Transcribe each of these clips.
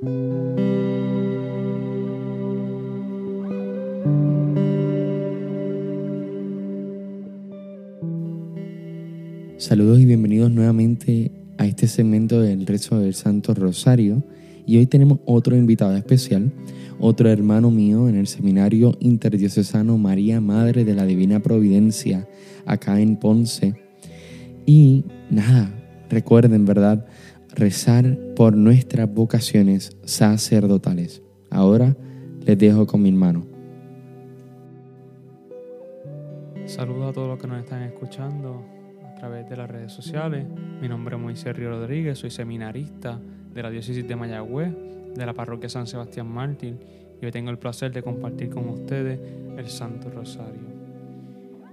Saludos y bienvenidos nuevamente a este segmento del rezo del Santo Rosario. Y hoy tenemos otro invitado especial, otro hermano mío en el seminario interdiocesano María Madre de la Divina Providencia, acá en Ponce. Y nada, recuerden, ¿verdad? Rezar por nuestras vocaciones sacerdotales. Ahora les dejo con mi hermano. Saludos a todos los que nos están escuchando a través de las redes sociales. Mi nombre es Moisés Río Rodríguez, soy seminarista de la diócesis de Mayagüez, de la parroquia San Sebastián Mártir, y hoy tengo el placer de compartir con ustedes el Santo Rosario.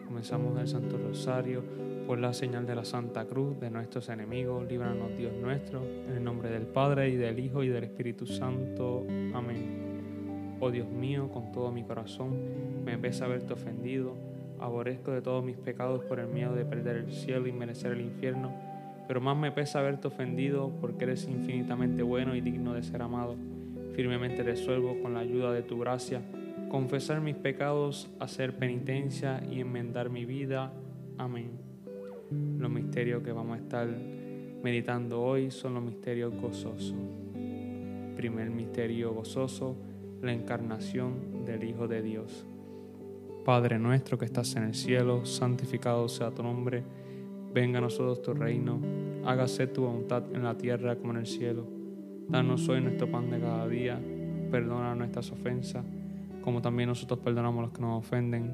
Comenzamos el Santo Rosario por la señal de la Santa Cruz de nuestros enemigos, líbranos Dios nuestro, en el nombre del Padre y del Hijo y del Espíritu Santo. Amén. Oh Dios mío, con todo mi corazón, me pesa haberte ofendido Aborrezco de todos mis pecados por el miedo de perder el cielo y merecer el infierno, pero más me pesa haberte ofendido porque eres infinitamente bueno y digno de ser amado. Firmemente resuelvo con la ayuda de tu gracia confesar mis pecados, hacer penitencia y enmendar mi vida. Amén. Los misterios que vamos a estar meditando hoy son los misterios gozosos. Primer misterio gozoso, la encarnación del Hijo de Dios. Padre nuestro que estás en el cielo, santificado sea tu nombre, venga a nosotros tu reino, hágase tu voluntad en la tierra como en el cielo. Danos hoy nuestro pan de cada día, perdona nuestras ofensas, como también nosotros perdonamos a los que nos ofenden.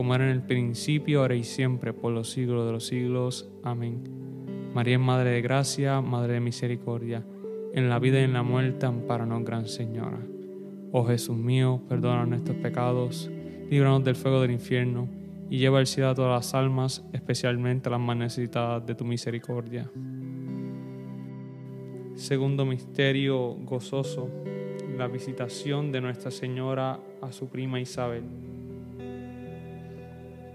como era en el principio, ahora y siempre, por los siglos de los siglos. Amén. María es Madre de Gracia, Madre de Misericordia, en la vida y en la muerte, amparanos, Gran Señora. Oh Jesús mío, perdona nuestros pecados líbranos del fuego del infierno, y lleva al cielo a todas las almas, especialmente a las más necesitadas de tu misericordia. Segundo misterio gozoso, la visitación de Nuestra Señora a su prima Isabel.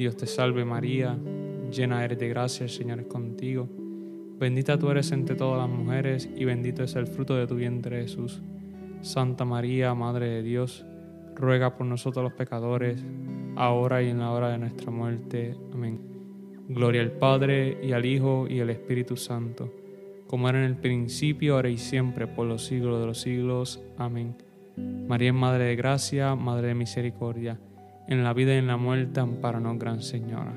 Dios te salve María, llena eres de gracia, el Señor es contigo. Bendita tú eres entre todas las mujeres y bendito es el fruto de tu vientre Jesús. Santa María, Madre de Dios, ruega por nosotros los pecadores, ahora y en la hora de nuestra muerte. Amén. Gloria al Padre y al Hijo y al Espíritu Santo, como era en el principio, ahora y siempre, por los siglos de los siglos. Amén. María es Madre de Gracia, Madre de Misericordia, en la vida y en la muerte, amparanos, Gran Señora.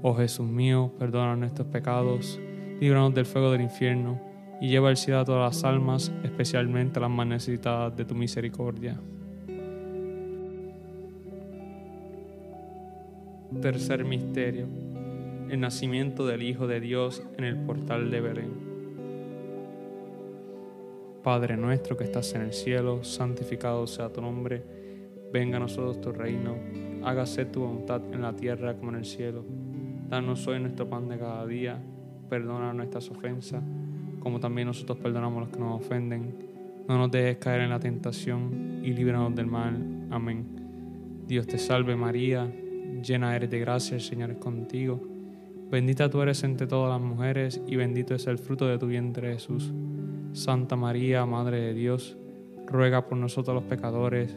Oh Jesús mío, perdona nuestros pecados, líbranos del fuego del infierno, y lleva al cielo a todas las almas, especialmente las más necesitadas de tu misericordia. Tercer misterio el nacimiento del Hijo de Dios en el portal de Belén. Padre nuestro que estás en el cielo, santificado sea tu nombre, venga a nosotros tu reino, hágase tu voluntad en la tierra como en el cielo. Danos hoy nuestro pan de cada día, perdona nuestras ofensas, como también nosotros perdonamos a los que nos ofenden. No nos dejes caer en la tentación y líbranos del mal. Amén. Dios te salve María, llena eres de gracia, el Señor es contigo Bendita tú eres entre todas las mujeres y bendito es el fruto de tu vientre Jesús. Santa María, Madre de Dios, ruega por nosotros los pecadores,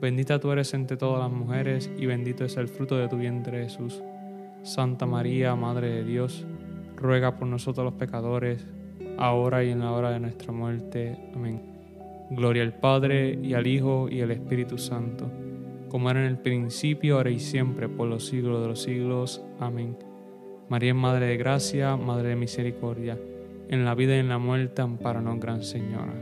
Bendita tú eres entre todas las mujeres y bendito es el fruto de tu vientre Jesús. Santa María, Madre de Dios, ruega por nosotros los pecadores, ahora y en la hora de nuestra muerte. Amén. Gloria al Padre, y al Hijo, y al Espíritu Santo, como era en el principio, ahora y siempre, por los siglos de los siglos. Amén. María Madre de Gracia, Madre de Misericordia, en la vida y en la muerte, amparanos, Gran Señora.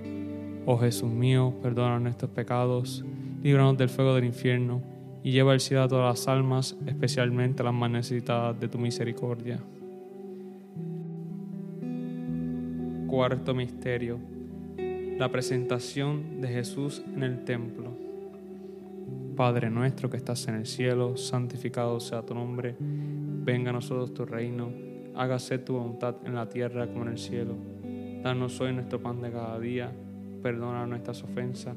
Oh Jesús mío, perdona nuestros pecados, líbranos del fuego del infierno y lleva al cielo a todas las almas, especialmente las más necesitadas de tu misericordia. Cuarto misterio. La presentación de Jesús en el templo. Padre nuestro que estás en el cielo, santificado sea tu nombre, venga a nosotros tu reino, hágase tu voluntad en la tierra como en el cielo. Danos hoy nuestro pan de cada día, perdona nuestras ofensas,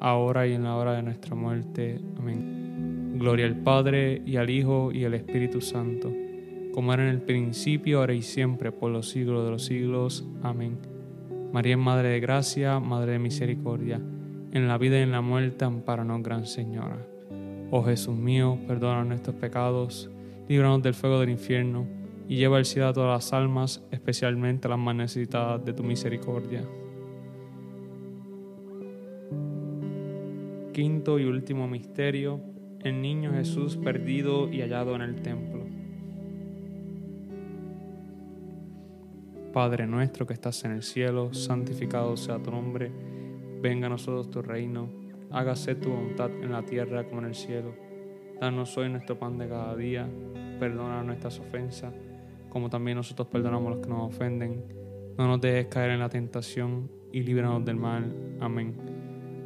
ahora y en la hora de nuestra muerte. Amén. Gloria al Padre y al Hijo y al Espíritu Santo, como era en el principio, ahora y siempre, por los siglos de los siglos. Amén. María es Madre de Gracia, Madre de Misericordia, en la vida y en la muerte, amparanos, Gran Señora. Oh Jesús mío, perdona nuestros pecados, líbranos del fuego del infierno, y lleva al cielo a todas las almas, especialmente a las más necesitadas de tu misericordia. Quinto y último misterio, el niño Jesús perdido y hallado en el templo. Padre nuestro que estás en el cielo, santificado sea tu nombre, venga a nosotros tu reino, hágase tu voluntad en la tierra como en el cielo. Danos hoy nuestro pan de cada día, perdona nuestras ofensas, como también nosotros perdonamos a los que nos ofenden. No nos dejes caer en la tentación y líbranos del mal. Amén.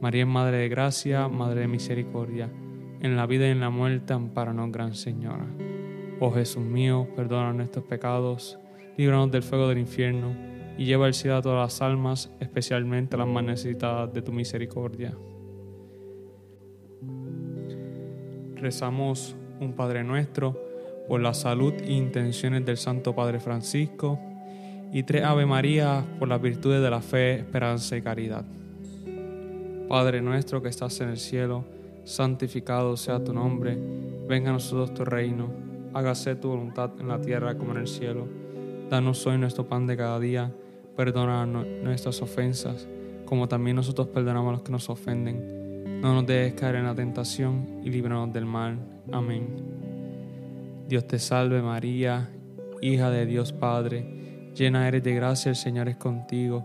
María es Madre de Gracia, Madre de Misericordia, en la vida y en la muerte, amparanos, Gran Señora. Oh Jesús mío, perdona nuestros pecados, líbranos del fuego del infierno, y lleva al cielo a todas las almas, especialmente a las más necesitadas de tu misericordia. Rezamos un Padre nuestro por la salud e intenciones del Santo Padre Francisco y tres Ave María por las virtudes de la fe, esperanza y caridad. Padre nuestro que estás en el cielo, santificado sea tu nombre, venga a nosotros tu reino, hágase tu voluntad en la tierra como en el cielo. Danos hoy nuestro pan de cada día, perdona nuestras ofensas, como también nosotros perdonamos a los que nos ofenden. No nos dejes caer en la tentación y líbranos del mal. Amén. Dios te salve María, hija de Dios Padre, llena eres de gracia, el Señor es contigo.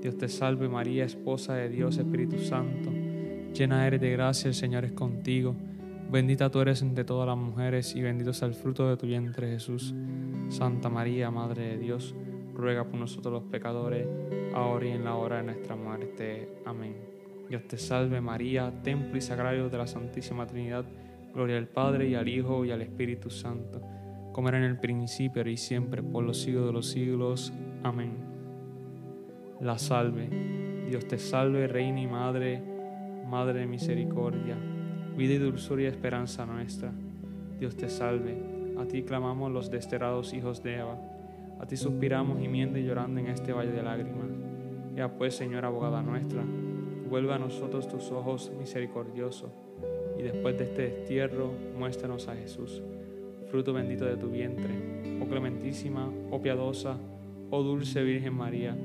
Dios te salve María, esposa de Dios, Espíritu Santo, llena eres de gracia, el Señor es contigo, bendita tú eres entre todas las mujeres y bendito es el fruto de tu vientre Jesús. Santa María, Madre de Dios, ruega por nosotros los pecadores, ahora y en la hora de nuestra muerte. Amén. Dios te salve María, templo y sagrario de la Santísima Trinidad, gloria al Padre y al Hijo y al Espíritu Santo, como era en el principio y siempre, por los siglos de los siglos. Amén la salve. Dios te salve, Reina y Madre, Madre de misericordia, vida y dulzura y esperanza nuestra. Dios te salve. A ti clamamos los desterrados hijos de Eva. A ti suspiramos gimiendo y llorando en este valle de lágrimas. Ya pues, Señora abogada nuestra, vuelve a nosotros tus ojos misericordiosos, y después de este destierro, muéstranos a Jesús, fruto bendito de tu vientre. Oh clementísima, oh piadosa, oh dulce Virgen María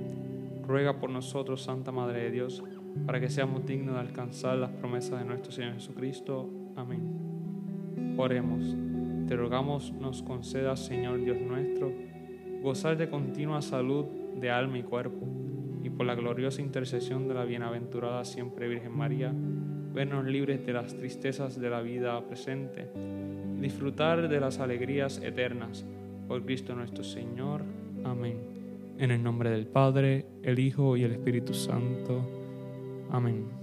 ruega por nosotros, Santa Madre de Dios, para que seamos dignos de alcanzar las promesas de nuestro Señor Jesucristo. Amén. Oremos. Te rogamos nos concedas, Señor Dios nuestro, gozar de continua salud de alma y cuerpo, y por la gloriosa intercesión de la bienaventurada siempre Virgen María, vernos libres de las tristezas de la vida presente, disfrutar de las alegrías eternas. Por Cristo nuestro Señor. Amén. En el nombre del Padre, el Hijo y el Espíritu Santo. Amén.